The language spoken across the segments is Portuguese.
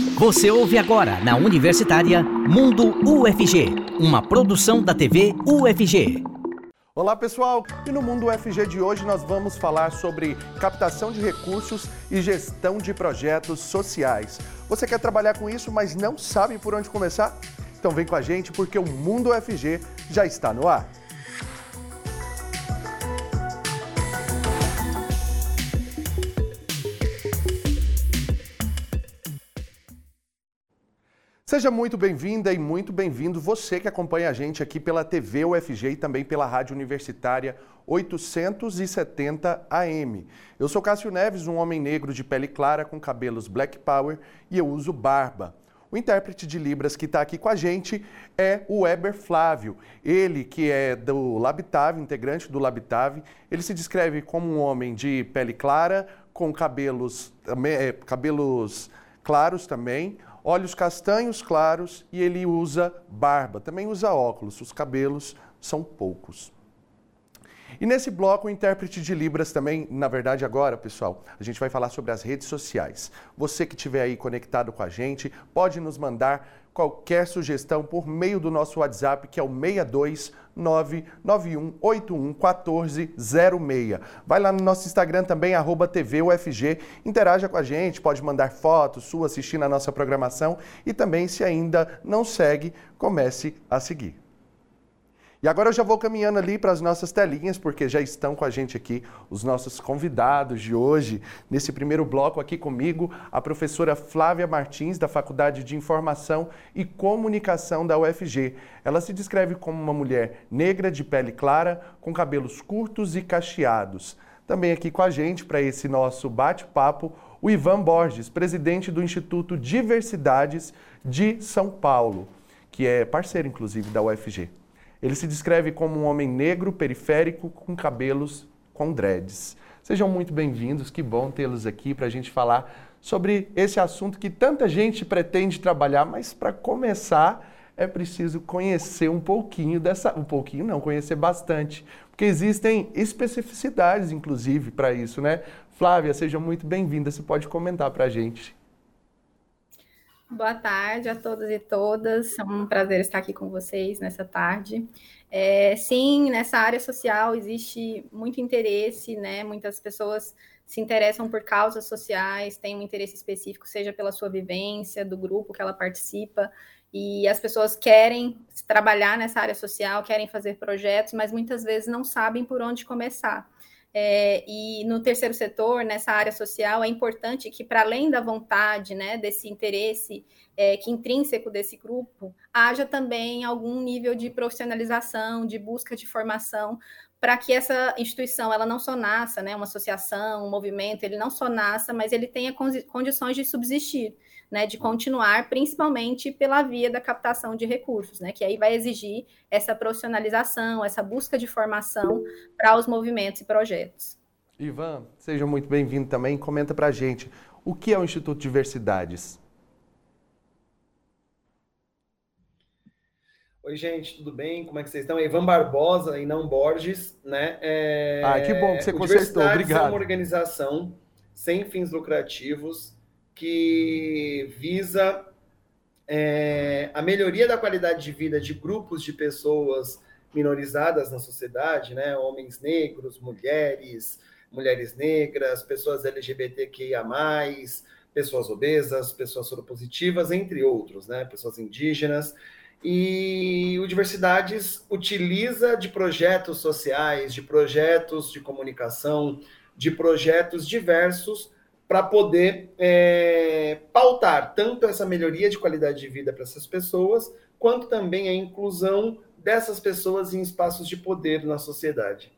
Você ouve agora na Universitária Mundo UFG, uma produção da TV UFG. Olá pessoal, e no Mundo UFG de hoje nós vamos falar sobre captação de recursos e gestão de projetos sociais. Você quer trabalhar com isso, mas não sabe por onde começar? Então vem com a gente porque o Mundo UFG já está no ar. Seja muito bem-vinda e muito bem-vindo você que acompanha a gente aqui pela TV UFG e também pela Rádio Universitária 870 AM. Eu sou Cássio Neves, um homem negro de pele clara com cabelos black power e eu uso barba. O intérprete de Libras que está aqui com a gente é o Weber Flávio. Ele, que é do Labitave, integrante do Labitave, ele se descreve como um homem de pele clara, com cabelos, é, cabelos claros também, olhos castanhos claros e ele usa barba, também usa óculos, os cabelos são poucos. E nesse bloco, o intérprete de Libras também, na verdade agora, pessoal, a gente vai falar sobre as redes sociais. Você que estiver aí conectado com a gente, pode nos mandar qualquer sugestão por meio do nosso WhatsApp, que é o 62 991811406. Vai lá no nosso Instagram também, arroba TVUFG, interaja com a gente, pode mandar fotos sua assistindo a nossa programação e também, se ainda não segue, comece a seguir. E agora eu já vou caminhando ali para as nossas telinhas, porque já estão com a gente aqui os nossos convidados de hoje. Nesse primeiro bloco aqui comigo, a professora Flávia Martins, da Faculdade de Informação e Comunicação da UFG. Ela se descreve como uma mulher negra de pele clara, com cabelos curtos e cacheados. Também aqui com a gente, para esse nosso bate-papo, o Ivan Borges, presidente do Instituto Diversidades de São Paulo, que é parceiro, inclusive, da UFG. Ele se descreve como um homem negro, periférico, com cabelos com dreads. Sejam muito bem-vindos, que bom tê-los aqui para a gente falar sobre esse assunto que tanta gente pretende trabalhar, mas para começar é preciso conhecer um pouquinho dessa. Um pouquinho não, conhecer bastante. Porque existem especificidades, inclusive, para isso, né? Flávia, seja muito bem-vinda. Você pode comentar para a gente. Boa tarde a todos e todas. É um prazer estar aqui com vocês nessa tarde. É, sim, nessa área social existe muito interesse, né? Muitas pessoas se interessam por causas sociais, têm um interesse específico, seja pela sua vivência, do grupo que ela participa, e as pessoas querem trabalhar nessa área social, querem fazer projetos, mas muitas vezes não sabem por onde começar. É, e no terceiro setor, nessa área social, é importante que, para além da vontade, né, desse interesse é, que intrínseco desse grupo, haja também algum nível de profissionalização, de busca de formação, para que essa instituição ela não só nasça, né, uma associação, um movimento, ele não só nasça, mas ele tenha condições de subsistir né, de continuar, principalmente pela via da captação de recursos, né, que aí vai exigir essa profissionalização, essa busca de formação para os movimentos e projetos. Ivan, seja muito bem-vindo também. Comenta para a gente o que é o Instituto Diversidades. Oi, gente, tudo bem? Como é que vocês estão? É Ivan Barbosa e não Borges, né? É... Ah, que bom que você consertou, obrigado. é uma organização sem fins lucrativos que visa é, a melhoria da qualidade de vida de grupos de pessoas minorizadas na sociedade, né? Homens negros, mulheres, mulheres negras, pessoas LGBTQIA+, pessoas obesas, pessoas soropositivas, entre outros, né? Pessoas indígenas. E o Diversidades utiliza de projetos sociais, de projetos de comunicação, de projetos diversos para poder é, pautar tanto essa melhoria de qualidade de vida para essas pessoas, quanto também a inclusão dessas pessoas em espaços de poder na sociedade.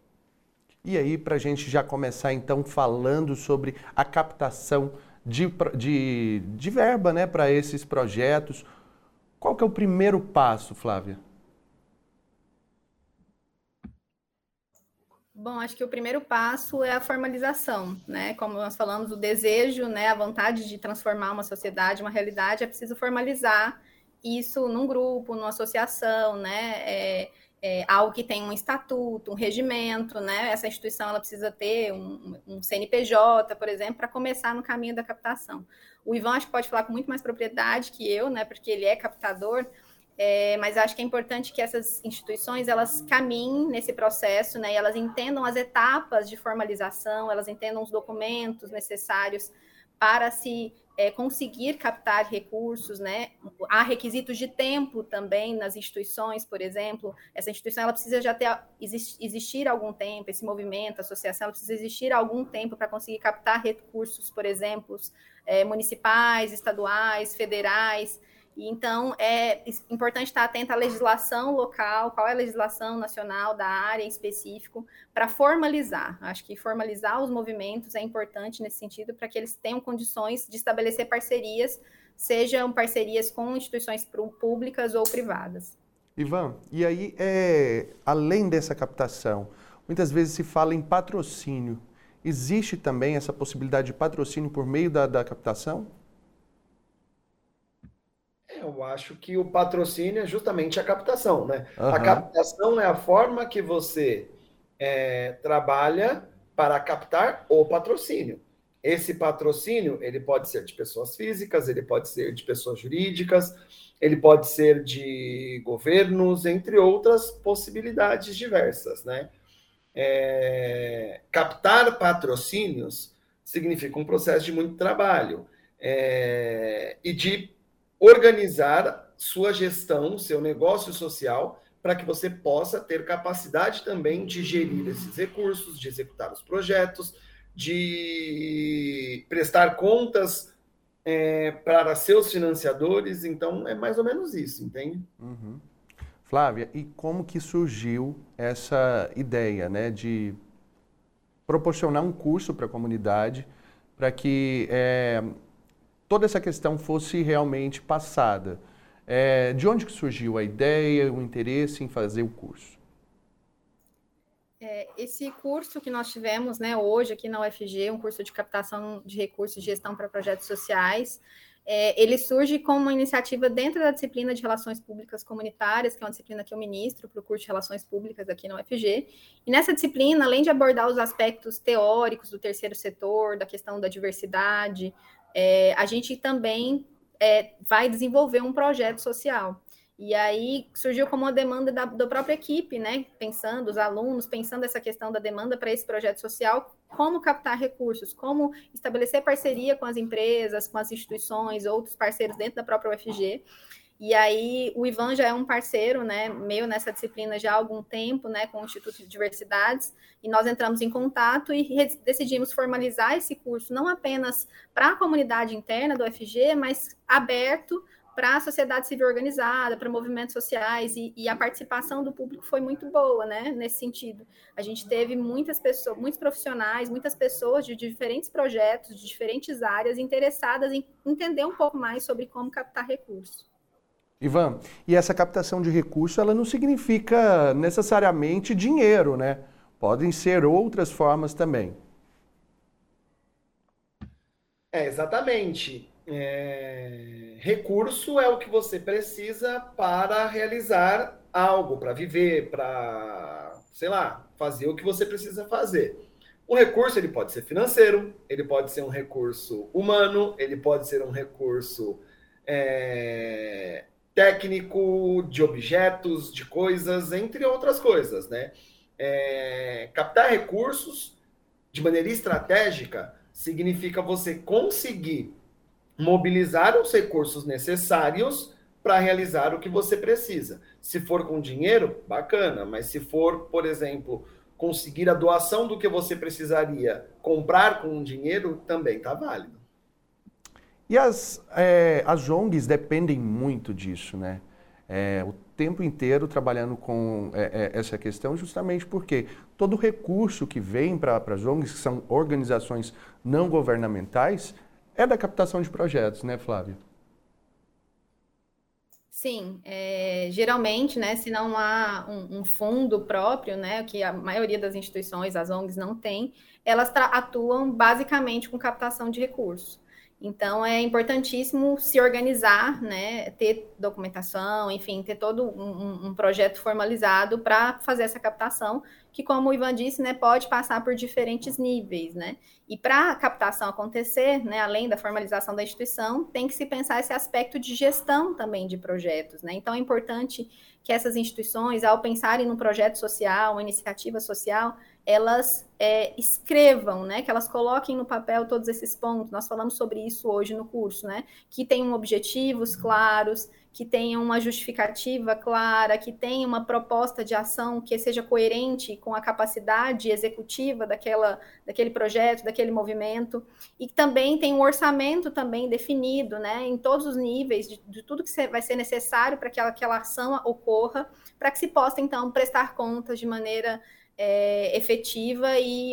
E aí, para a gente já começar então falando sobre a captação de, de, de verba né, para esses projetos, qual que é o primeiro passo, Flávia? Bom, acho que o primeiro passo é a formalização, né? Como nós falamos, o desejo, né, a vontade de transformar uma sociedade, uma realidade, é preciso formalizar isso num grupo, numa associação, né? É, é, algo que tem um estatuto, um regimento, né? Essa instituição ela precisa ter um, um CNPJ, por exemplo, para começar no caminho da captação. O Ivan acho que pode falar com muito mais propriedade que eu, né? Porque ele é captador, é, mas acho que é importante que essas instituições elas caminhem nesse processo, né? E elas entendam as etapas de formalização, elas entendam os documentos necessários para se é, conseguir captar recursos, né? Há requisitos de tempo também nas instituições, por exemplo. Essa instituição ela precisa já ter existir algum tempo, esse movimento, associação, precisa existir algum tempo para conseguir captar recursos, por exemplo, é, municipais, estaduais, federais. Então, é importante estar atento à legislação local, qual é a legislação nacional da área em específico, para formalizar. Acho que formalizar os movimentos é importante nesse sentido, para que eles tenham condições de estabelecer parcerias, sejam parcerias com instituições públicas ou privadas. Ivan, e aí, é, além dessa captação, muitas vezes se fala em patrocínio. Existe também essa possibilidade de patrocínio por meio da, da captação? Eu acho que o patrocínio é justamente a captação, né? Uhum. A captação é a forma que você é, trabalha para captar o patrocínio. Esse patrocínio, ele pode ser de pessoas físicas, ele pode ser de pessoas jurídicas, ele pode ser de governos, entre outras possibilidades diversas, né? É, captar patrocínios significa um processo de muito trabalho é, e de organizar sua gestão, seu negócio social, para que você possa ter capacidade também de gerir esses recursos, de executar os projetos, de prestar contas é, para seus financiadores. Então, é mais ou menos isso, entende? Uhum. Flávia, e como que surgiu essa ideia né, de proporcionar um curso para a comunidade para que é, toda essa questão fosse realmente passada. É, de onde que surgiu a ideia, o interesse em fazer o curso? É, esse curso que nós tivemos né, hoje aqui na UFG, um curso de captação de recursos e gestão para projetos sociais, é, ele surge como uma iniciativa dentro da disciplina de Relações Públicas Comunitárias, que é uma disciplina que eu ministro para o curso de Relações Públicas aqui na UFG. E nessa disciplina, além de abordar os aspectos teóricos do terceiro setor, da questão da diversidade, é, a gente também é, vai desenvolver um projeto social. E aí surgiu como uma demanda da, da própria equipe, né? Pensando, os alunos, pensando essa questão da demanda para esse projeto social, como captar recursos, como estabelecer parceria com as empresas, com as instituições, outros parceiros dentro da própria UFG. E aí o Ivan já é um parceiro, né, meio nessa disciplina já há algum tempo, né, com o Instituto de Diversidades, e nós entramos em contato e decidimos formalizar esse curso não apenas para a comunidade interna do UFG, mas aberto para a sociedade civil organizada, para movimentos sociais, e, e, a participação do público foi muito boa, né, nesse sentido. A gente teve muitas pessoas, muitos profissionais, muitas pessoas de diferentes projetos, de diferentes áreas, interessadas em entender um pouco mais sobre como captar recursos. Ivan, e essa captação de recurso, ela não significa necessariamente dinheiro, né? Podem ser outras formas também. É, exatamente. É... Recurso é o que você precisa para realizar algo, para viver, para, sei lá, fazer o que você precisa fazer. O recurso ele pode ser financeiro, ele pode ser um recurso humano, ele pode ser um recurso é, técnico, de objetos, de coisas, entre outras coisas, né? É, captar recursos de maneira estratégica significa você conseguir mobilizar os recursos necessários para realizar o que você precisa. Se for com dinheiro, bacana, mas se for, por exemplo, conseguir a doação do que você precisaria comprar com dinheiro, também está válido. E as, é, as ONGs dependem muito disso, né? É, o tempo inteiro trabalhando com é, essa questão, justamente porque todo recurso que vem para as ONGs, que são organizações não governamentais, é da captação de projetos, né, Flávia? Sim, é, geralmente, né, se não há um, um, fundo próprio, né, que a maioria das instituições, as ONGs, não tem, elas atuam basicamente com captação de recursos. Então é importantíssimo se organizar, né, ter documentação, enfim, ter todo um, um projeto formalizado para fazer essa captação, que como o Ivan disse, né, pode passar por diferentes níveis, né? E para a captação acontecer, né, além da formalização da instituição, tem que se pensar esse aspecto de gestão também de projetos, né? Então é importante que essas instituições, ao pensarem num projeto social, uma iniciativa social, elas é, escrevam, né, que elas coloquem no papel todos esses pontos. Nós falamos sobre isso hoje no curso, né, que tenham objetivos claros, que tenham uma justificativa clara, que tenham uma proposta de ação que seja coerente com a capacidade executiva daquela, daquele projeto, daquele movimento, e que também tem um orçamento também definido, né, em todos os níveis de, de tudo que vai ser necessário para que aquela, aquela ação ocorra, para que se possa então prestar contas de maneira é, efetiva e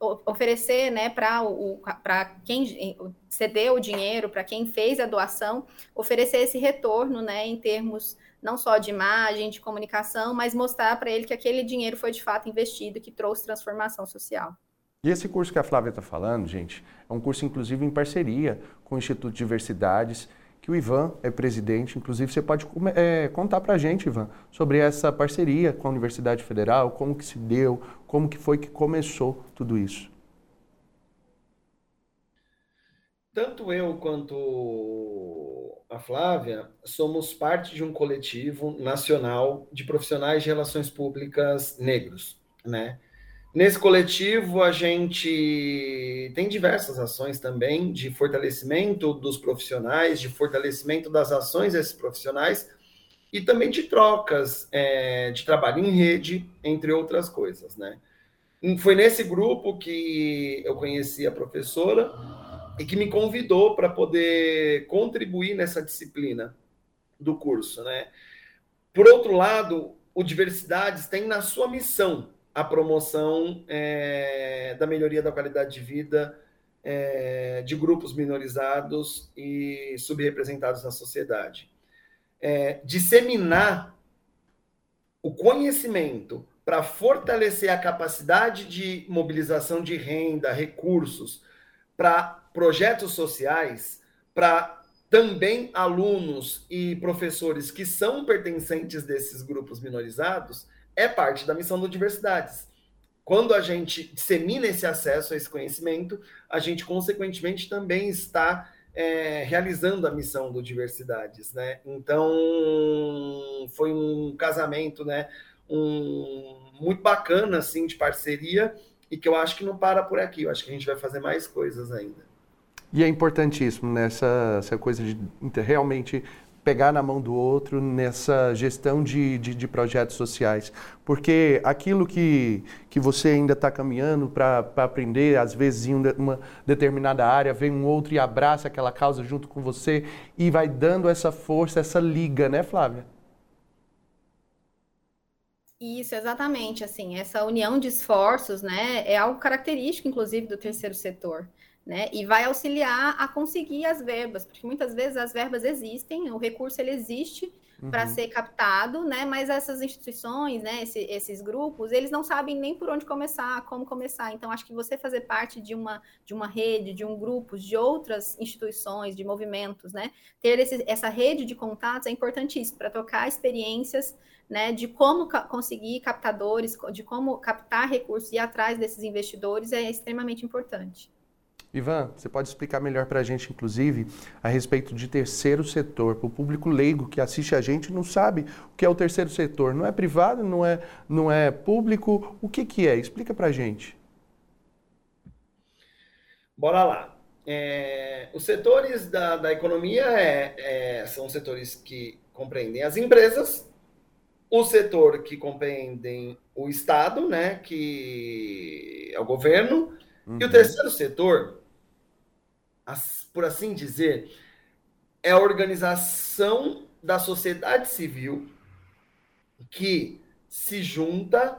oferecer né, para quem cedeu o dinheiro, para quem fez a doação, oferecer esse retorno né, em termos não só de imagem, de comunicação, mas mostrar para ele que aquele dinheiro foi de fato investido que trouxe transformação social. E esse curso que a Flávia está falando, gente, é um curso inclusive em parceria com o Instituto de Diversidades que o Ivan é presidente. Inclusive, você pode é, contar para a gente, Ivan, sobre essa parceria com a Universidade Federal, como que se deu, como que foi que começou tudo isso. Tanto eu quanto a Flávia somos parte de um coletivo nacional de profissionais de relações públicas negros, né? Nesse coletivo, a gente tem diversas ações também de fortalecimento dos profissionais, de fortalecimento das ações desses profissionais e também de trocas é, de trabalho em rede, entre outras coisas, né? Foi nesse grupo que eu conheci a professora e que me convidou para poder contribuir nessa disciplina do curso, né? Por outro lado, o Diversidades tem na sua missão a promoção é, da melhoria da qualidade de vida é, de grupos minorizados e subrepresentados na sociedade. É, disseminar o conhecimento para fortalecer a capacidade de mobilização de renda, recursos para projetos sociais, para também alunos e professores que são pertencentes desses grupos minorizados, é parte da missão do Diversidades. Quando a gente dissemina esse acesso a esse conhecimento, a gente, consequentemente, também está é, realizando a missão do Diversidades, né? Então, foi um casamento, né? Um, muito bacana, assim, de parceria, e que eu acho que não para por aqui. Eu acho que a gente vai fazer mais coisas ainda. E é importantíssimo nessa essa coisa de realmente pegar na mão do outro nessa gestão de, de, de projetos sociais. Porque aquilo que, que você ainda está caminhando para aprender, às vezes em uma determinada área, vem um outro e abraça aquela causa junto com você e vai dando essa força, essa liga, né, Flávia? Isso, exatamente. Assim, essa união de esforços, né, é algo característico, inclusive, do terceiro setor né? E vai auxiliar a conseguir as verbas, porque muitas vezes as verbas existem, o recurso ele existe uhum. para ser captado, né? Mas essas instituições, né? Esse, esses grupos, eles não sabem nem por onde começar, como começar. Então, acho que você fazer parte de uma de uma rede, de um grupo, de outras instituições, de movimentos, né? Ter esse, essa rede de contatos é importantíssimo para tocar experiências né, de como ca conseguir captadores, de como captar recursos e ir atrás desses investidores é extremamente importante. Ivan, você pode explicar melhor para a gente, inclusive, a respeito de terceiro setor, para o público leigo que assiste a gente não sabe o que é o terceiro setor. Não é privado, não é, não é público, o que, que é? Explica para a gente. Bora lá. É, os setores da, da economia é, é, são setores que compreendem as empresas, o setor que compreendem o Estado, né, que é o governo, uhum. e o uhum. terceiro setor por assim dizer, é a organização da sociedade civil que se junta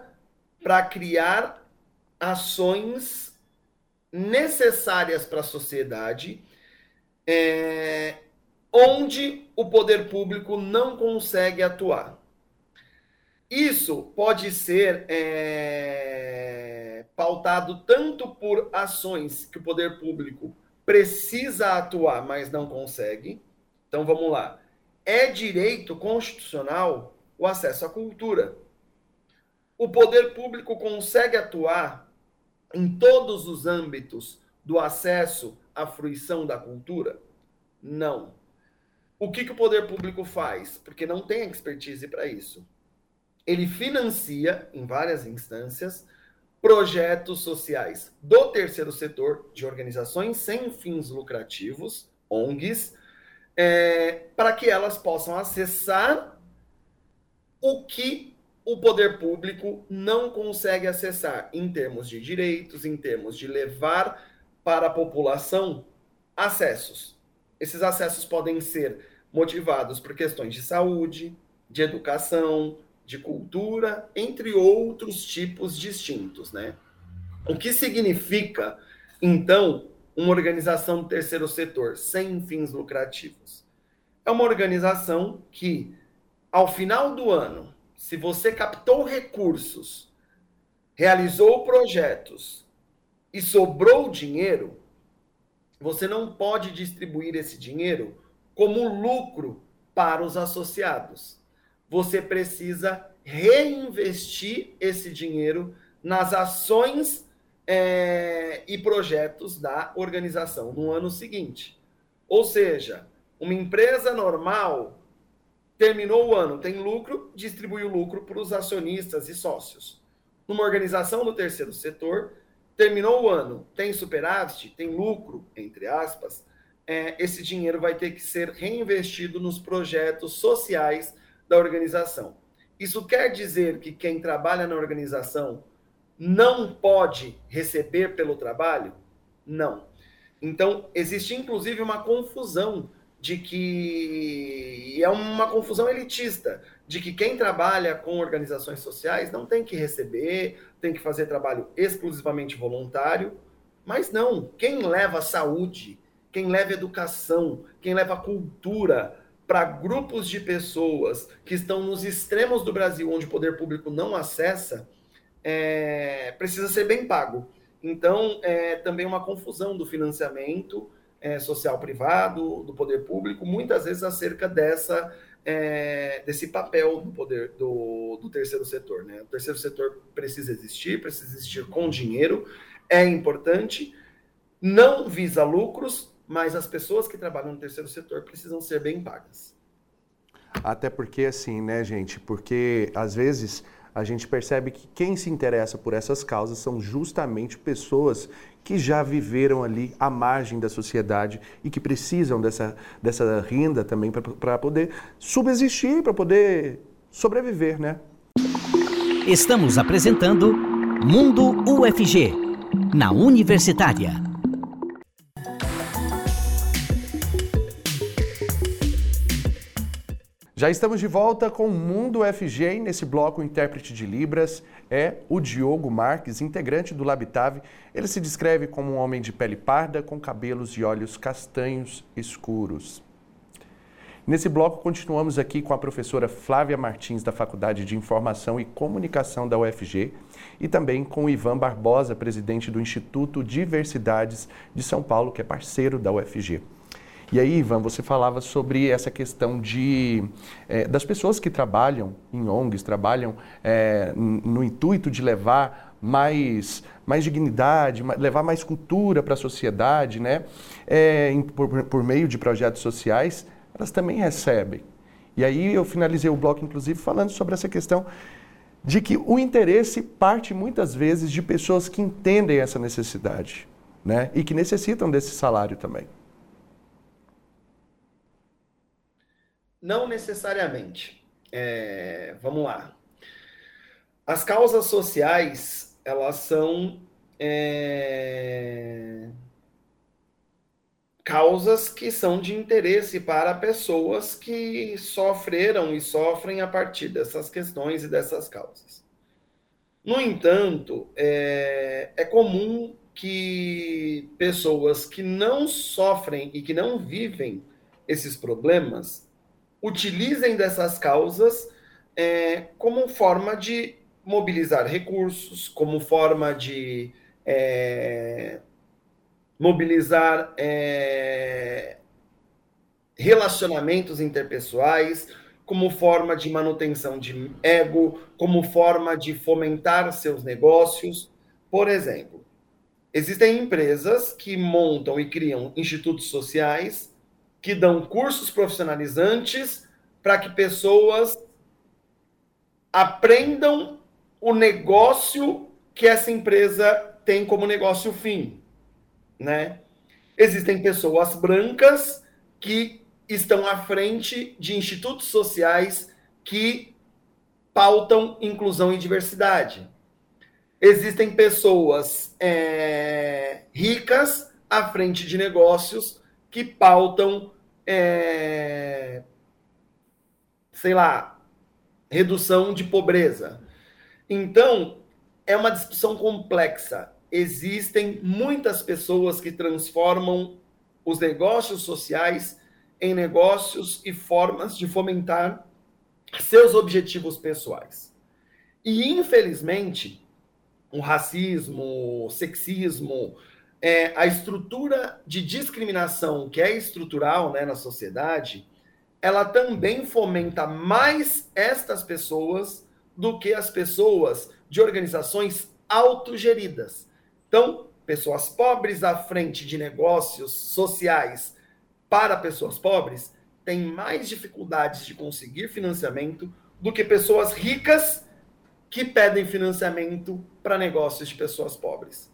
para criar ações necessárias para a sociedade, é, onde o poder público não consegue atuar. Isso pode ser é, pautado tanto por ações que o poder público precisa atuar, mas não consegue. Então vamos lá. É direito constitucional o acesso à cultura. O poder público consegue atuar em todos os âmbitos do acesso à fruição da cultura? Não. O que, que o poder público faz? Porque não tem expertise para isso. Ele financia, em várias instâncias, projetos sociais do terceiro setor, de organizações sem fins lucrativos, ONGs, é, para que elas possam acessar o que o poder público não consegue acessar em termos de direitos, em termos de levar para a população acessos. Esses acessos podem ser motivados por questões de saúde, de educação, de cultura, entre outros tipos distintos, né? O que significa, então, uma organização do terceiro setor sem fins lucrativos? É uma organização que, ao final do ano, se você captou recursos, realizou projetos e sobrou dinheiro, você não pode distribuir esse dinheiro como lucro para os associados você precisa reinvestir esse dinheiro nas ações é, e projetos da organização no ano seguinte. Ou seja, uma empresa normal terminou o ano, tem lucro, distribui o lucro para os acionistas e sócios. Numa organização do terceiro setor, terminou o ano, tem superávit, tem lucro, entre aspas, é, esse dinheiro vai ter que ser reinvestido nos projetos sociais da organização. Isso quer dizer que quem trabalha na organização não pode receber pelo trabalho? Não. Então, existe inclusive uma confusão de que é uma confusão elitista, de que quem trabalha com organizações sociais não tem que receber, tem que fazer trabalho exclusivamente voluntário, mas não, quem leva saúde, quem leva educação, quem leva cultura, para grupos de pessoas que estão nos extremos do Brasil, onde o poder público não acessa, é, precisa ser bem pago. Então, é também uma confusão do financiamento é, social privado, do poder público, muitas vezes acerca dessa, é, desse papel do poder do, do terceiro setor. Né? O terceiro setor precisa existir, precisa existir com dinheiro, é importante, não visa lucros, mas as pessoas que trabalham no terceiro setor precisam ser bem pagas. Até porque, assim, né, gente? Porque às vezes a gente percebe que quem se interessa por essas causas são justamente pessoas que já viveram ali à margem da sociedade e que precisam dessa, dessa renda também para poder subsistir, para poder sobreviver, né? Estamos apresentando Mundo UFG, na Universitária. Já estamos de volta com o Mundo FG e nesse bloco o intérprete de Libras é o Diogo Marques, integrante do Labitave. Ele se descreve como um homem de pele parda com cabelos e olhos castanhos escuros. Nesse bloco continuamos aqui com a professora Flávia Martins da Faculdade de Informação e Comunicação da UFG e também com o Ivan Barbosa, presidente do Instituto Diversidades de São Paulo, que é parceiro da UFG. E aí, Ivan, você falava sobre essa questão de é, das pessoas que trabalham em ONGs, trabalham é, no intuito de levar mais, mais dignidade, levar mais cultura para a sociedade, né? É, por, por meio de projetos sociais, elas também recebem. E aí eu finalizei o bloco, inclusive, falando sobre essa questão de que o interesse parte muitas vezes de pessoas que entendem essa necessidade, né? E que necessitam desse salário também. Não necessariamente. É, vamos lá. As causas sociais, elas são é, causas que são de interesse para pessoas que sofreram e sofrem a partir dessas questões e dessas causas. No entanto, é, é comum que pessoas que não sofrem e que não vivem esses problemas utilizem dessas causas é, como forma de mobilizar recursos, como forma de é, mobilizar é, relacionamentos interpessoais, como forma de manutenção de ego, como forma de fomentar seus negócios. Por exemplo, existem empresas que montam e criam institutos sociais que dão cursos profissionalizantes para que pessoas aprendam o negócio que essa empresa tem como negócio fim, né? Existem pessoas brancas que estão à frente de institutos sociais que pautam inclusão e diversidade. Existem pessoas é, ricas à frente de negócios que pautam, é, sei lá, redução de pobreza. Então, é uma discussão complexa. Existem muitas pessoas que transformam os negócios sociais em negócios e formas de fomentar seus objetivos pessoais. E, infelizmente, o racismo, o sexismo, é, a estrutura de discriminação que é estrutural né, na sociedade, ela também fomenta mais estas pessoas do que as pessoas de organizações autogeridas. Então, pessoas pobres à frente de negócios sociais para pessoas pobres têm mais dificuldades de conseguir financiamento do que pessoas ricas que pedem financiamento para negócios de pessoas pobres.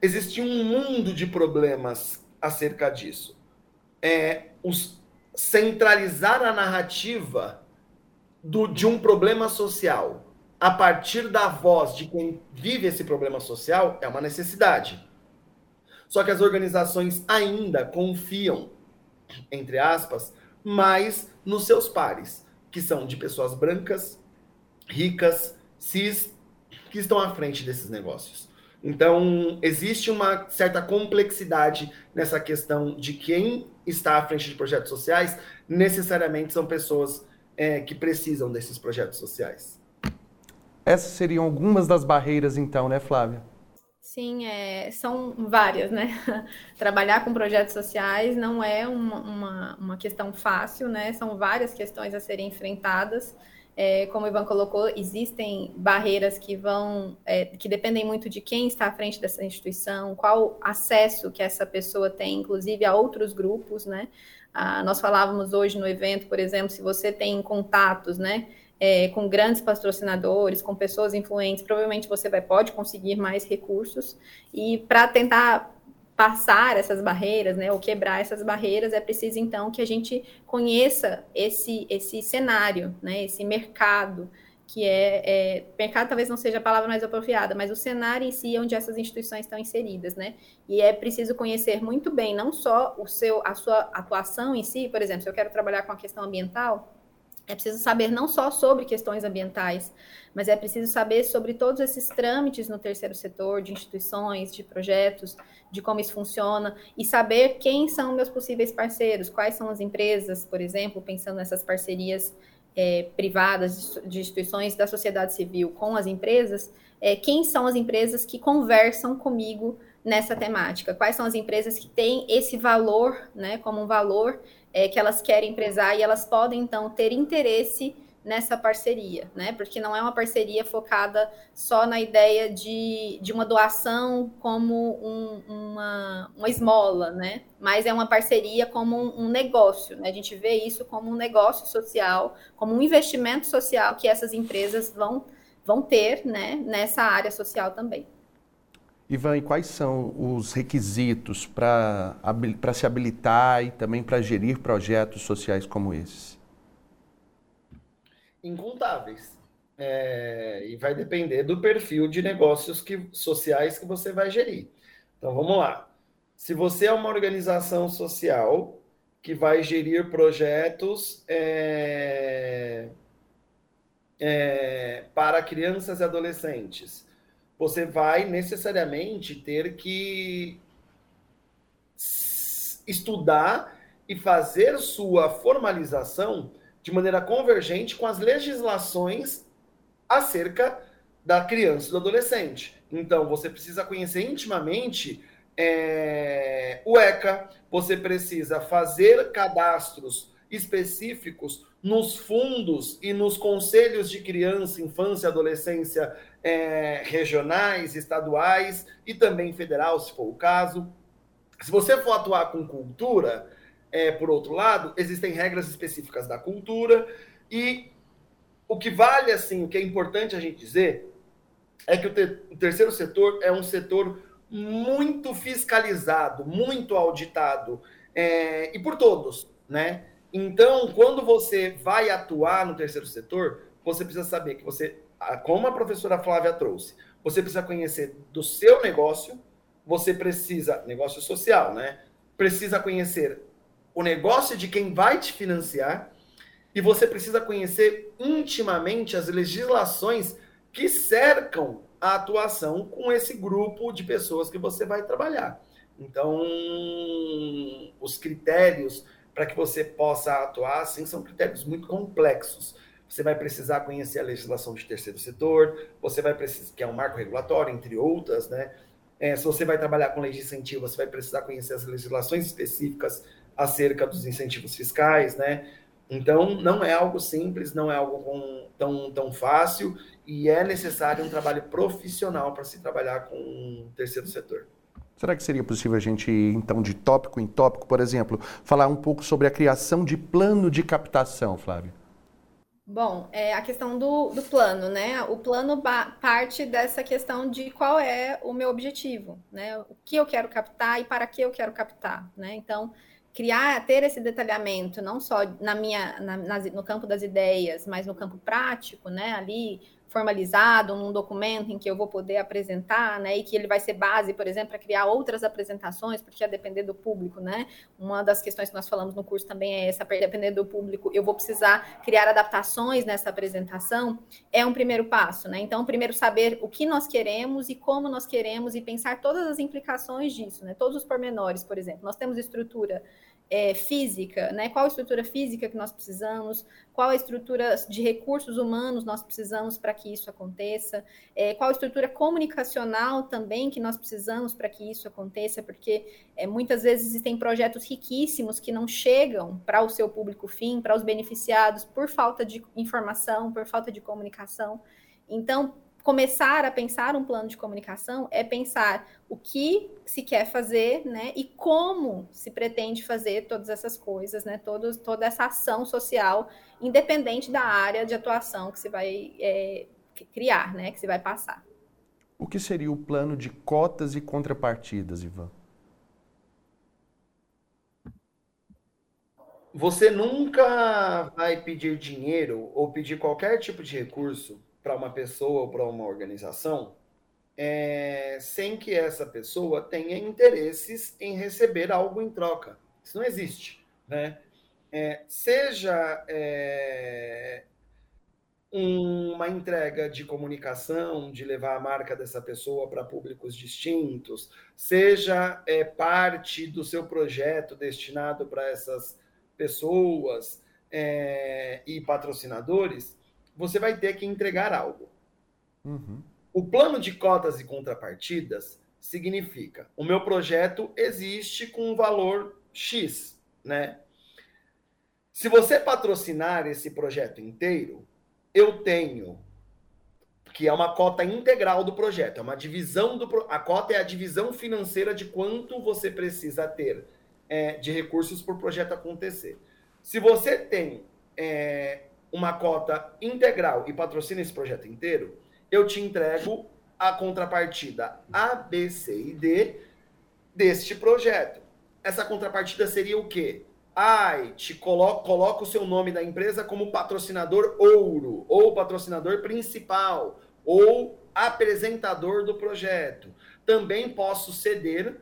Existe um mundo de problemas acerca disso. É os centralizar a narrativa do, de um problema social a partir da voz de quem vive esse problema social é uma necessidade. Só que as organizações ainda confiam entre aspas, mais nos seus pares, que são de pessoas brancas, ricas, cis, que estão à frente desses negócios. Então, existe uma certa complexidade nessa questão de quem está à frente de projetos sociais, necessariamente são pessoas é, que precisam desses projetos sociais. Essas seriam algumas das barreiras, então, né, Flávia? Sim, é, são várias, né? Trabalhar com projetos sociais não é uma, uma, uma, questão fácil, né? São várias questões a serem enfrentadas. É, como o Ivan colocou, existem barreiras que vão, é, que dependem muito de quem está à frente dessa instituição, qual acesso que essa pessoa tem, inclusive a outros grupos, né? Ah, nós falávamos hoje no evento, por exemplo, se você tem contatos, né? é, com grandes patrocinadores, com pessoas influentes, provavelmente você vai, pode conseguir mais recursos. E para tentar passar essas barreiras, né, ou quebrar essas barreiras, é preciso então que a gente conheça esse, esse cenário, né, esse mercado, que é, é, mercado talvez não seja a palavra mais apropriada, mas o cenário em si onde essas instituições estão inseridas, né? E é preciso conhecer muito bem não só o seu, a sua atuação em si, por exemplo, se eu quero trabalhar com a questão ambiental, é preciso saber não só sobre questões ambientais, mas é preciso saber sobre todos esses trâmites no terceiro setor, de instituições, de projetos, de como isso funciona, e saber quem são meus possíveis parceiros, quais são as empresas, por exemplo, pensando nessas parcerias é, privadas, de instituições da sociedade civil com as empresas, é, quem são as empresas que conversam comigo nessa temática, quais são as empresas que têm esse valor, né, como um valor é, que elas querem empresar e elas podem, então, ter interesse nessa parceria, né? Porque não é uma parceria focada só na ideia de, de uma doação como um, uma, uma esmola, né? Mas é uma parceria como um, um, negócio, né? A gente vê isso como um negócio social, como um investimento social que essas empresas vão, vão ter, né? Nessa área social também. Ivan, e quais são os requisitos para se habilitar e também para gerir projetos sociais como esses? Incontáveis. É, e vai depender do perfil de negócios que, sociais que você vai gerir. Então vamos lá. Se você é uma organização social que vai gerir projetos é, é, para crianças e adolescentes, você vai necessariamente ter que estudar e fazer sua formalização de maneira convergente com as legislações acerca da criança e do adolescente. Então, você precisa conhecer intimamente é, o ECA, você precisa fazer cadastros específicos nos fundos e nos conselhos de criança, infância e adolescência é, regionais, estaduais e também federal, se for o caso. Se você for atuar com cultura, é, por outro lado, existem regras específicas da cultura e o que vale, assim, o que é importante a gente dizer é que o, te o terceiro setor é um setor muito fiscalizado, muito auditado, é, e por todos, né? Então, quando você vai atuar no terceiro setor, você precisa saber que você, como a professora Flávia trouxe, você precisa conhecer do seu negócio, você precisa, negócio social, né? Precisa conhecer o negócio de quem vai te financiar e você precisa conhecer intimamente as legislações que cercam a atuação com esse grupo de pessoas que você vai trabalhar. Então, os critérios para que você possa atuar assim são critérios muito complexos. Você vai precisar conhecer a legislação de terceiro setor, você vai precisar, que é um marco regulatório, entre outras, né? É, se você vai trabalhar com lei de incentivo, você vai precisar conhecer as legislações específicas acerca dos incentivos fiscais, né? Então, não é algo simples, não é algo tão, tão fácil, e é necessário um trabalho profissional para se trabalhar com o terceiro setor. Será que seria possível a gente ir, então, de tópico em tópico, por exemplo, falar um pouco sobre a criação de plano de captação, Flávio? Bom, é a questão do, do plano, né? O plano parte dessa questão de qual é o meu objetivo, né? O que eu quero captar e para que eu quero captar, né? Então, criar, ter esse detalhamento, não só na minha, na, no campo das ideias, mas no campo prático, né? Ali formalizado num documento em que eu vou poder apresentar, né, e que ele vai ser base, por exemplo, para criar outras apresentações, porque a depender do público, né, uma das questões que nós falamos no curso também é essa, depender do público, eu vou precisar criar adaptações nessa apresentação, é um primeiro passo, né, então, primeiro saber o que nós queremos e como nós queremos e pensar todas as implicações disso, né, todos os pormenores, por exemplo, nós temos estrutura é, física, né? Qual a estrutura física que nós precisamos, qual a estrutura de recursos humanos nós precisamos para que isso aconteça, é, qual a estrutura comunicacional também que nós precisamos para que isso aconteça, porque é, muitas vezes existem projetos riquíssimos que não chegam para o seu público fim, para os beneficiados, por falta de informação, por falta de comunicação. Então, começar a pensar um plano de comunicação é pensar o que se quer fazer, né, e como se pretende fazer todas essas coisas, né, todos, toda essa ação social, independente da área de atuação que se vai é, criar, né, que se vai passar. O que seria o plano de cotas e contrapartidas, Ivan? Você nunca vai pedir dinheiro ou pedir qualquer tipo de recurso para uma pessoa ou para uma organização, é, sem que essa pessoa tenha interesses em receber algo em troca. Isso não existe. Né? É, seja é, uma entrega de comunicação, de levar a marca dessa pessoa para públicos distintos, seja é, parte do seu projeto destinado para essas pessoas é, e patrocinadores, você vai ter que entregar algo. Uhum. O plano de cotas e contrapartidas significa: o meu projeto existe com um valor X, né? Se você patrocinar esse projeto inteiro, eu tenho que é uma cota integral do projeto, é uma divisão do a cota é a divisão financeira de quanto você precisa ter é, de recursos para o projeto acontecer. Se você tem é, uma cota integral e patrocina esse projeto inteiro, eu te entrego a contrapartida A, B, C e D deste projeto. Essa contrapartida seria o quê? Ai, te coloca, coloca o seu nome da empresa como patrocinador ouro, ou patrocinador principal, ou apresentador do projeto. Também posso ceder,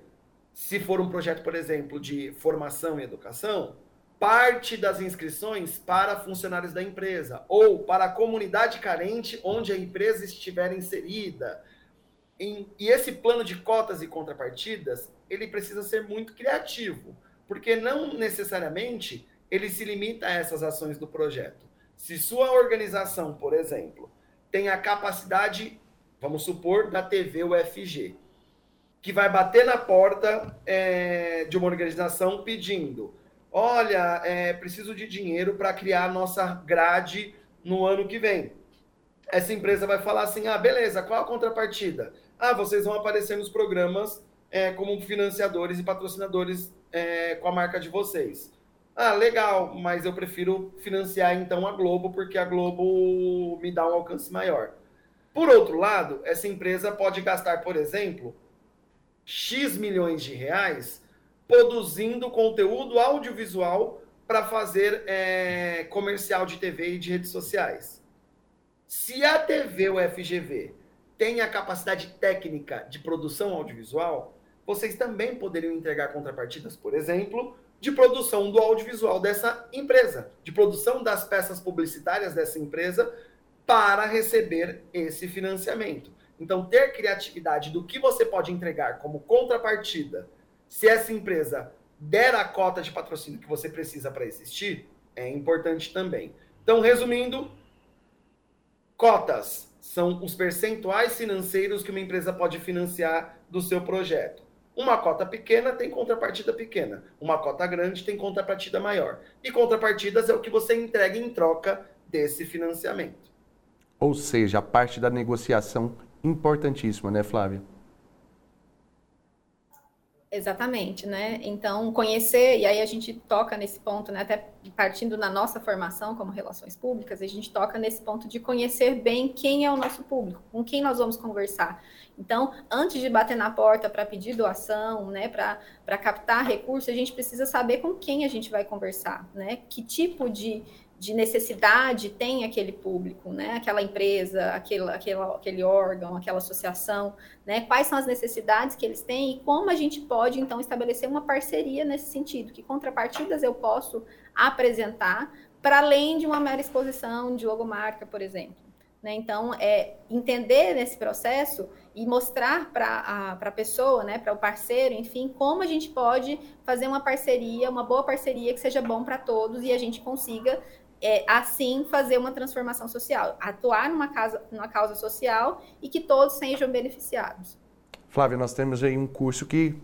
se for um projeto, por exemplo, de formação e educação, parte das inscrições para funcionários da empresa ou para a comunidade carente onde a empresa estiver inserida. Em, e esse plano de cotas e contrapartidas, ele precisa ser muito criativo, porque não necessariamente ele se limita a essas ações do projeto. Se sua organização, por exemplo, tem a capacidade, vamos supor, da TV UFG, que vai bater na porta é, de uma organização pedindo: olha, é, preciso de dinheiro para criar a nossa grade no ano que vem. Essa empresa vai falar assim: ah, beleza, qual a contrapartida? Ah, vocês vão aparecer nos programas é, como financiadores e patrocinadores é, com a marca de vocês. Ah, legal, mas eu prefiro financiar então a Globo, porque a Globo me dá um alcance maior. Por outro lado, essa empresa pode gastar, por exemplo, X milhões de reais produzindo conteúdo audiovisual para fazer é, comercial de TV e de redes sociais. Se a TV ou FGV tem a capacidade técnica de produção audiovisual, vocês também poderiam entregar contrapartidas, por exemplo, de produção do audiovisual dessa empresa, de produção das peças publicitárias dessa empresa para receber esse financiamento. Então, ter criatividade do que você pode entregar como contrapartida, se essa empresa der a cota de patrocínio que você precisa para existir, é importante também. Então, resumindo, cotas são os percentuais financeiros que uma empresa pode financiar do seu projeto. Uma cota pequena tem contrapartida pequena, uma cota grande tem contrapartida maior. E contrapartidas é o que você entrega em troca desse financiamento. Ou seja, a parte da negociação importantíssima, né, Flávia? Exatamente, né? Então, conhecer, e aí a gente toca nesse ponto, né? Até partindo na nossa formação como relações públicas, a gente toca nesse ponto de conhecer bem quem é o nosso público, com quem nós vamos conversar. Então, antes de bater na porta para pedir doação, né, para captar recursos, a gente precisa saber com quem a gente vai conversar, né? Que tipo de, de necessidade tem aquele público, né? Aquela empresa, aquele, aquele, aquele órgão, aquela associação, né? Quais são as necessidades que eles têm e como a gente pode, então, estabelecer uma parceria nesse sentido? Que contrapartidas eu posso apresentar para além de uma mera exposição de logomarca, por exemplo. Né? Então, é entender nesse processo e mostrar para a pessoa, né, para o parceiro, enfim, como a gente pode fazer uma parceria, uma boa parceria que seja bom para todos e a gente consiga é, assim fazer uma transformação social, atuar numa, casa, numa causa social e que todos sejam beneficiados. Flávia, nós temos aí um curso que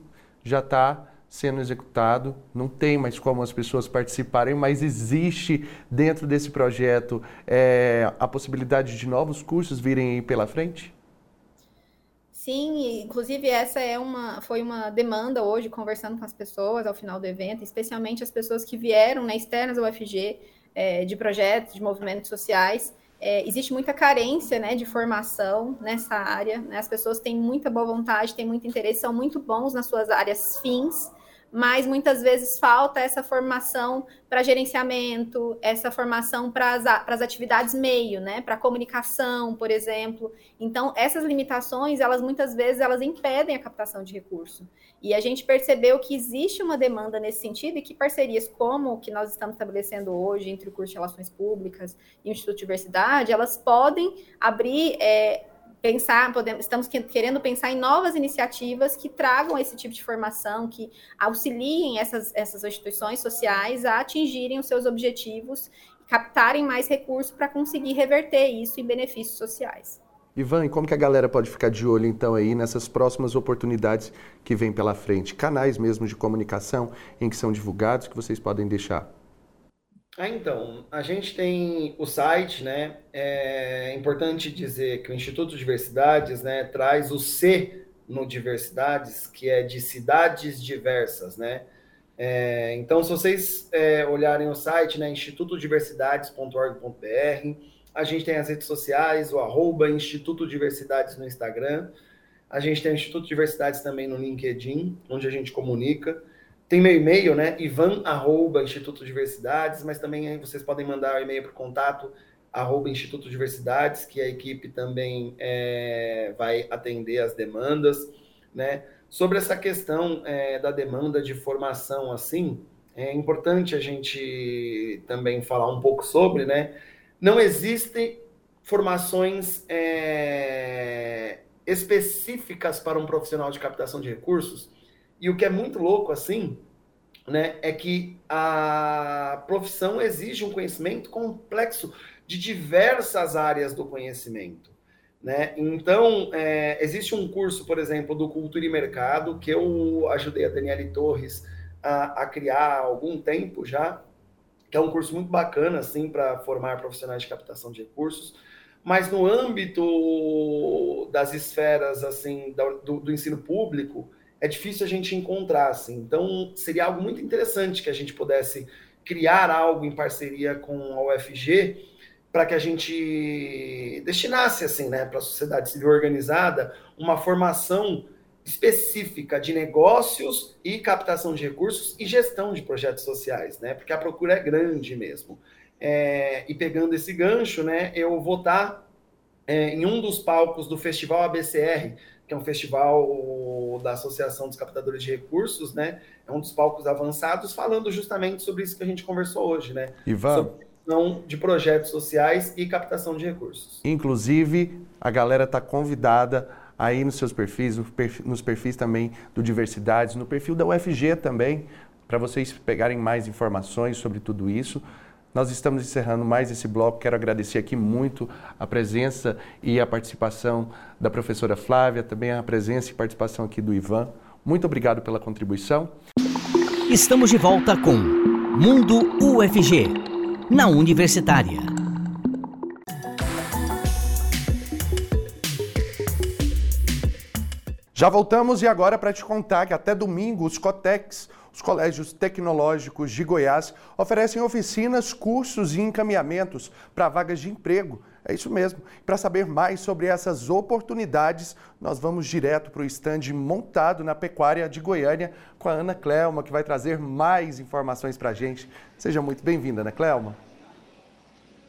já está sendo executado, não tem mais como as pessoas participarem, mas existe dentro desse projeto é, a possibilidade de novos cursos virem aí pela frente? Sim, inclusive essa é uma, foi uma demanda hoje, conversando com as pessoas ao final do evento, especialmente as pessoas que vieram né, externas ao UFG, é, de projetos, de movimentos sociais. É, existe muita carência né, de formação nessa área. Né? As pessoas têm muita boa vontade, têm muito interesse, são muito bons nas suas áreas fins, mas muitas vezes falta essa formação para gerenciamento, essa formação para as atividades meio, né, para comunicação, por exemplo. Então, essas limitações, elas muitas vezes elas impedem a captação de recurso. E a gente percebeu que existe uma demanda nesse sentido e que parcerias como o que nós estamos estabelecendo hoje entre o curso de Relações Públicas e o Instituto de Diversidade, elas podem abrir é, pensar, podemos, estamos querendo pensar em novas iniciativas que tragam esse tipo de formação, que auxiliem essas, essas instituições sociais a atingirem os seus objetivos, captarem mais recursos para conseguir reverter isso em benefícios sociais. Ivan, e como que a galera pode ficar de olho então aí nessas próximas oportunidades que vêm pela frente? Canais mesmo de comunicação em que são divulgados que vocês podem deixar? Ah, então, a gente tem o site, né? É importante dizer que o Instituto de Diversidades, né, traz o C no Diversidades, que é de cidades diversas, né? É, então, se vocês é, olharem o site, né, institutodiversidades.org.br, a gente tem as redes sociais, o arroba Instituto Diversidades no Instagram, a gente tem o Instituto Diversidades também no LinkedIn, onde a gente comunica. Tem meu e-mail, né? Ivan, arroba, Instituto Diversidades, mas também vocês podem mandar o e-mail para o contato, arroba, Instituto Diversidades, que a equipe também é, vai atender as demandas, né? Sobre essa questão é, da demanda de formação, assim, é importante a gente também falar um pouco sobre, né? Não existem formações é, específicas para um profissional de captação de recursos, e o que é muito louco, assim, né, é que a profissão exige um conhecimento complexo de diversas áreas do conhecimento. Né? Então, é, existe um curso, por exemplo, do Cultura e Mercado, que eu ajudei a Daniele Torres a, a criar há algum tempo já, que é um curso muito bacana, assim, para formar profissionais de captação de recursos, mas no âmbito das esferas, assim, do, do ensino público, é difícil a gente encontrar, assim. Então, seria algo muito interessante que a gente pudesse criar algo em parceria com a UFG para que a gente destinasse, assim, né, para a sociedade civil organizada, uma formação específica de negócios e captação de recursos e gestão de projetos sociais, né? Porque a procura é grande mesmo. É, e pegando esse gancho, né, eu vou estar é, em um dos palcos do Festival ABCR, que é um festival da Associação dos Captadores de Recursos, né? É um dos palcos avançados, falando justamente sobre isso que a gente conversou hoje, né? Ivan. Sobre de projetos sociais e captação de recursos. Inclusive, a galera está convidada aí nos seus perfis, nos perfis também do Diversidades, no perfil da UFG também, para vocês pegarem mais informações sobre tudo isso. Nós estamos encerrando mais esse bloco. Quero agradecer aqui muito a presença e a participação da professora Flávia, também a presença e participação aqui do Ivan. Muito obrigado pela contribuição. Estamos de volta com Mundo UFG, na Universitária. Já voltamos e agora para te contar que até domingo os Cotex, os colégios tecnológicos de Goiás, oferecem oficinas, cursos e encaminhamentos para vagas de emprego. É isso mesmo. Para saber mais sobre essas oportunidades, nós vamos direto para o estande montado na pecuária de Goiânia com a Ana Clelma, que vai trazer mais informações para a gente. Seja muito bem-vinda, Ana Clelma.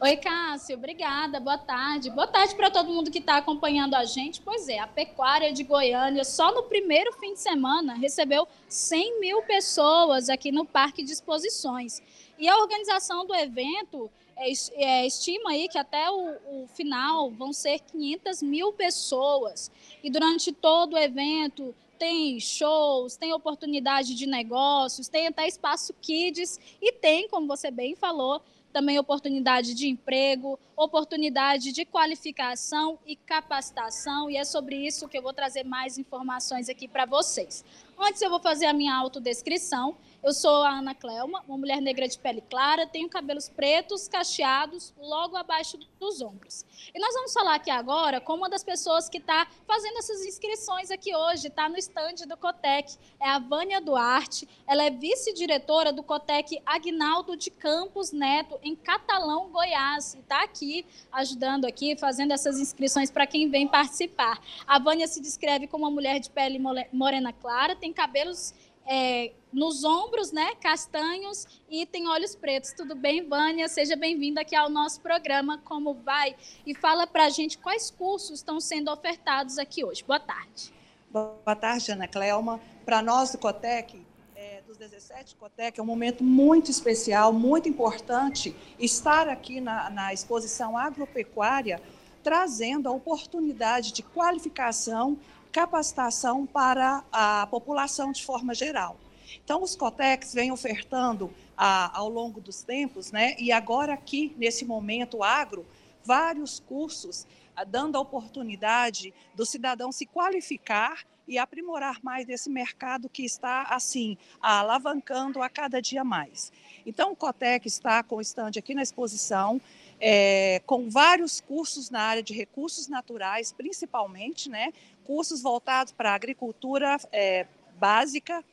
Oi, Cássio, obrigada, boa tarde. Boa tarde para todo mundo que está acompanhando a gente. Pois é, a Pecuária de Goiânia, só no primeiro fim de semana, recebeu 100 mil pessoas aqui no Parque de Exposições. E a organização do evento é, é, estima aí que até o, o final vão ser 500 mil pessoas. E durante todo o evento, tem shows, tem oportunidade de negócios, tem até espaço kids e tem, como você bem falou, também oportunidade de emprego, oportunidade de qualificação e capacitação, e é sobre isso que eu vou trazer mais informações aqui para vocês. Antes eu vou fazer a minha autodescrição. Eu sou a Ana Clelma, uma mulher negra de pele clara, tenho cabelos pretos, cacheados, logo abaixo dos ombros. E nós vamos falar aqui agora com uma das pessoas que está fazendo essas inscrições aqui hoje, está no estande do Cotec, é a Vânia Duarte, ela é vice-diretora do Cotec Agnaldo de Campos Neto, em Catalão, Goiás, e está aqui ajudando aqui, fazendo essas inscrições para quem vem participar. A Vânia se descreve como uma mulher de pele morena clara, tem cabelos é, nos ombros, né, castanhos e tem olhos pretos. Tudo bem, Vânia? Seja bem-vinda aqui ao nosso programa. Como vai? E fala para a gente quais cursos estão sendo ofertados aqui hoje. Boa tarde. Boa tarde, Ana Clelma. Para nós do Cotec, é, dos 17 Cotec, é um momento muito especial, muito importante estar aqui na, na exposição agropecuária, trazendo a oportunidade de qualificação capacitação para a população de forma geral. Então, os COTEX vêm ofertando a, ao longo dos tempos, né, e agora aqui, nesse momento agro, vários cursos, a, dando a oportunidade do cidadão se qualificar e aprimorar mais desse mercado que está, assim, alavancando a cada dia mais. Então, o COTEC está com o stand aqui na exposição, é, com vários cursos na área de recursos naturais, principalmente, né, cursos voltados para agricultura é, básica,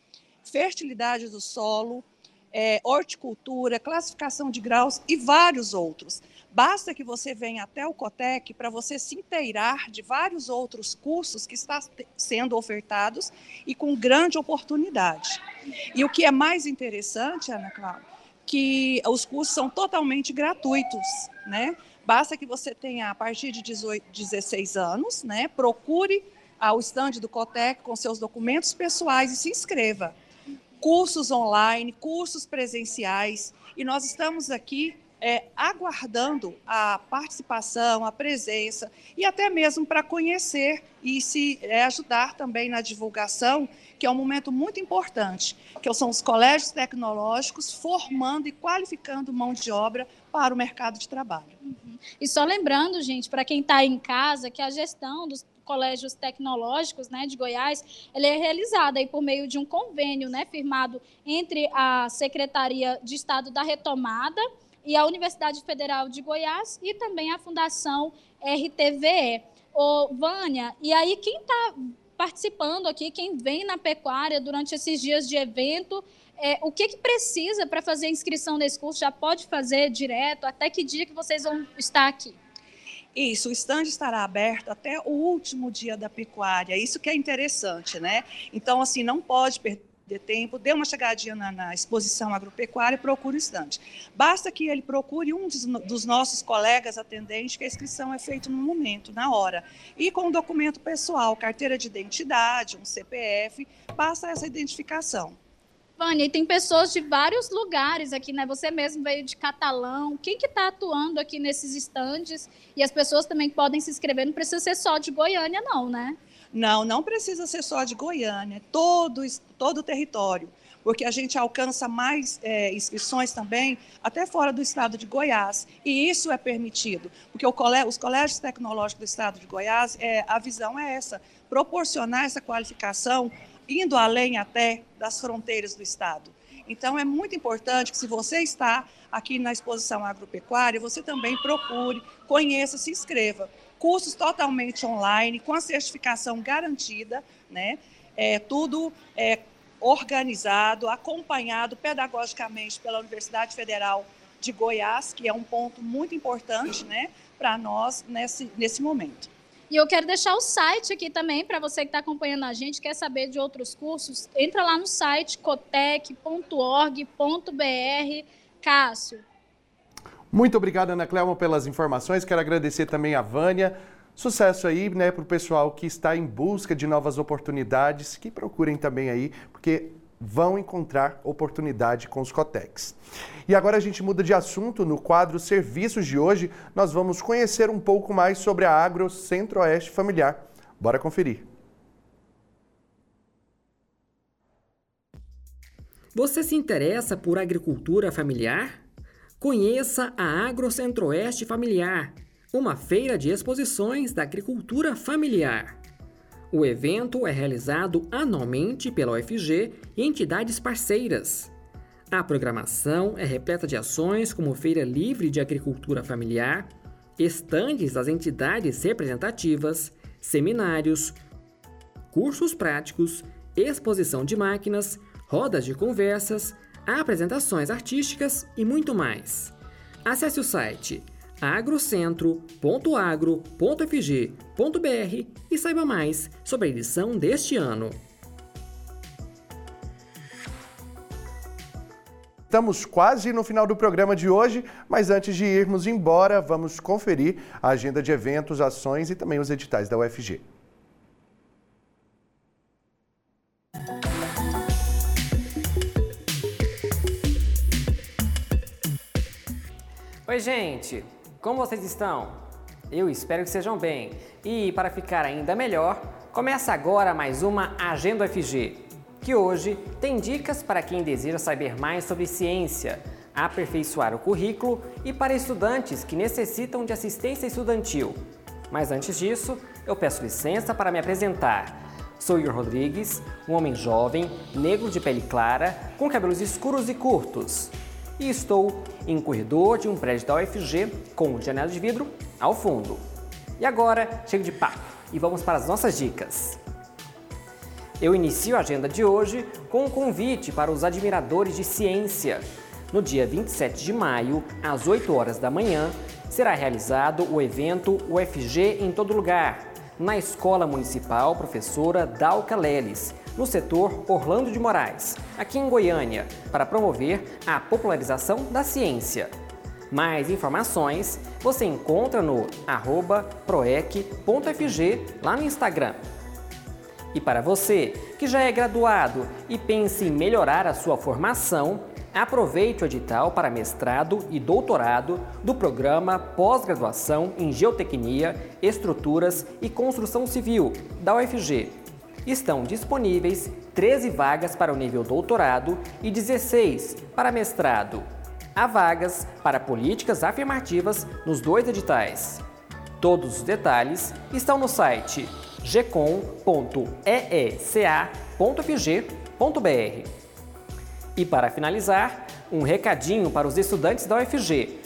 fertilidade do solo, é, horticultura, classificação de graus e vários outros. Basta que você venha até o Cotec para você se inteirar de vários outros cursos que estão sendo ofertados e com grande oportunidade. E o que é mais interessante, Ana Cláudia, que os cursos são totalmente gratuitos, né? Basta que você tenha a partir de 18, 16 anos, né? Procure ao estande do Cotec com seus documentos pessoais e se inscreva. Cursos online, cursos presenciais, e nós estamos aqui é, aguardando a participação, a presença e até mesmo para conhecer e se é, ajudar também na divulgação, que é um momento muito importante, que são os colégios tecnológicos formando e qualificando mão de obra para o mercado de trabalho. Uhum. E só lembrando, gente, para quem está em casa, que a gestão dos colégios tecnológicos né, de Goiás, ela é realizada aí por meio de um convênio né, firmado entre a Secretaria de Estado da Retomada e a Universidade Federal de Goiás e também a Fundação RTVE. Ô, Vânia, e aí quem está participando aqui, quem vem na pecuária durante esses dias de evento, é, o que, que precisa para fazer a inscrição nesse curso? Já pode fazer direto? Até que dia que vocês vão estar aqui? Isso, o stand estará aberto até o último dia da pecuária. Isso que é interessante, né? Então, assim, não pode perder tempo, dê uma chegadinha na, na exposição agropecuária e procure o stand. Basta que ele procure um dos, dos, nossos colegas atendentes, que a inscrição é feita no momento, na hora. E com o documento pessoal, carteira de identidade, um CPF, passa essa identificação. Vânia, e tem pessoas de vários lugares aqui, né? Você mesmo veio de Catalão. Quem que está atuando aqui nesses estandes? E as pessoas também podem se inscrever, não precisa ser só de Goiânia, não, né? Não, não precisa ser só de Goiânia, todo, todo o território, porque a gente alcança mais é, inscrições também até fora do estado de Goiás, e isso é permitido, porque os colégios tecnológicos do estado de Goiás, é, a visão é essa, proporcionar essa qualificação indo além até das fronteiras do Estado. Então, é muito importante que, se você está aqui na exposição agropecuária, você também procure, conheça, se inscreva. Cursos totalmente online, com a certificação garantida, né? É, tudo é, organizado, acompanhado pedagogicamente pela Universidade Federal de Goiás, que é um ponto muito importante né, para nós nesse, nesse momento. E eu quero deixar o site aqui também para você que está acompanhando a gente, quer saber de outros cursos, entra lá no site cotec.org.br. Cássio. Muito obrigado, Ana Clelma, pelas informações. Quero agradecer também a Vânia. Sucesso aí, né, para o pessoal que está em busca de novas oportunidades, que procurem também aí, porque vão encontrar oportunidade com os Cotex. E agora a gente muda de assunto. No quadro Serviços de hoje, nós vamos conhecer um pouco mais sobre a Agro Centro-Oeste Familiar. Bora conferir. Você se interessa por agricultura familiar? Conheça a Agro Centro-Oeste Familiar, uma feira de exposições da agricultura familiar. O evento é realizado anualmente pela UFG e entidades parceiras. A programação é repleta de ações como Feira Livre de Agricultura Familiar, estandes das entidades representativas, seminários, cursos práticos, exposição de máquinas, rodas de conversas, apresentações artísticas e muito mais. Acesse o site agrocentro.agro.fg.br e saiba mais sobre a edição deste ano. Estamos quase no final do programa de hoje, mas antes de irmos embora, vamos conferir a agenda de eventos, ações e também os editais da UFG. Oi, gente! Como vocês estão? Eu espero que sejam bem. E para ficar ainda melhor, começa agora mais uma Agenda UFG, que hoje tem dicas para quem deseja saber mais sobre ciência, aperfeiçoar o currículo e para estudantes que necessitam de assistência estudantil. Mas antes disso, eu peço licença para me apresentar. Sou Igor Rodrigues, um homem jovem, negro de pele clara, com cabelos escuros e curtos e estou em um corredor de um prédio da UFG com janela de vidro ao fundo. E agora, chego de papo e vamos para as nossas dicas. Eu inicio a agenda de hoje com um convite para os admiradores de ciência. No dia 27 de maio, às 8 horas da manhã, será realizado o evento UFG em Todo Lugar, na Escola Municipal Professora Dalca Leles, no setor Orlando de Moraes, aqui em Goiânia, para promover a popularização da ciência. Mais informações você encontra no proec.fg lá no Instagram. E para você que já é graduado e pensa em melhorar a sua formação, aproveite o edital para mestrado e doutorado do programa Pós-Graduação em Geotecnia, Estruturas e Construção Civil da UFG estão disponíveis 13 vagas para o nível doutorado e 16 para mestrado. Há vagas para políticas afirmativas nos dois editais. Todos os detalhes estão no site gcom.eeca.fg.br. E para finalizar, um recadinho para os estudantes da UFG.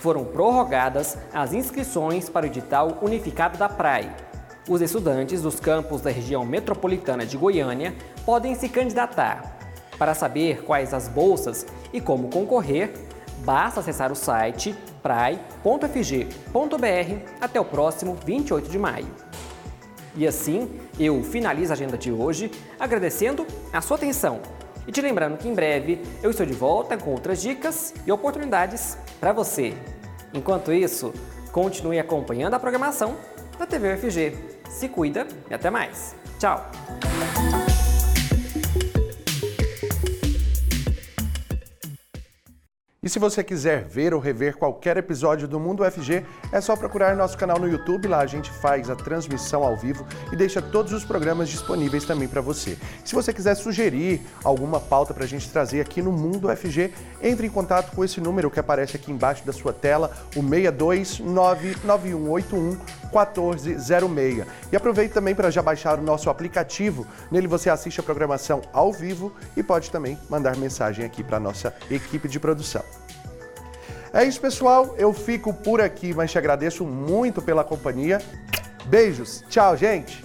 Foram prorrogadas as inscrições para o edital unificado da PRAE. Os estudantes dos campos da região metropolitana de Goiânia podem se candidatar. Para saber quais as bolsas e como concorrer, basta acessar o site prae.fg.br até o próximo 28 de maio. E assim, eu finalizo a agenda de hoje agradecendo a sua atenção e te lembrando que em breve eu estou de volta com outras dicas e oportunidades para você. Enquanto isso, continue acompanhando a programação da TV UFG. Se cuida e até mais. Tchau! E se você quiser ver ou rever qualquer episódio do Mundo UFG, é só procurar nosso canal no YouTube, lá a gente faz a transmissão ao vivo e deixa todos os programas disponíveis também para você. Se você quiser sugerir alguma pauta para a gente trazer aqui no Mundo UFG, entre em contato com esse número que aparece aqui embaixo da sua tela, o 6299181 1406. E aproveite também para já baixar o nosso aplicativo. Nele você assiste a programação ao vivo e pode também mandar mensagem aqui para a nossa equipe de produção. É isso, pessoal. Eu fico por aqui, mas te agradeço muito pela companhia. Beijos. Tchau, gente.